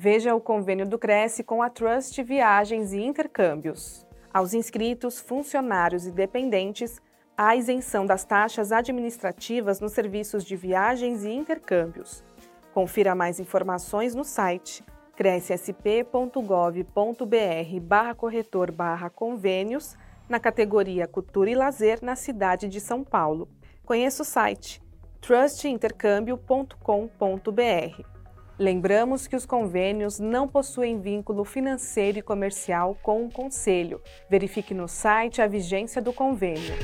Veja o convênio do Cresce com a Trust Viagens e Intercâmbios. Aos inscritos, funcionários e dependentes, há isenção das taxas administrativas nos serviços de viagens e intercâmbios. Confira mais informações no site crescsp.gov.br barra corretor barra convênios na categoria Cultura e Lazer na cidade de São Paulo. Conheça o site trustintercâmbio.com.br. Lembramos que os convênios não possuem vínculo financeiro e comercial com o Conselho. Verifique no site a vigência do convênio.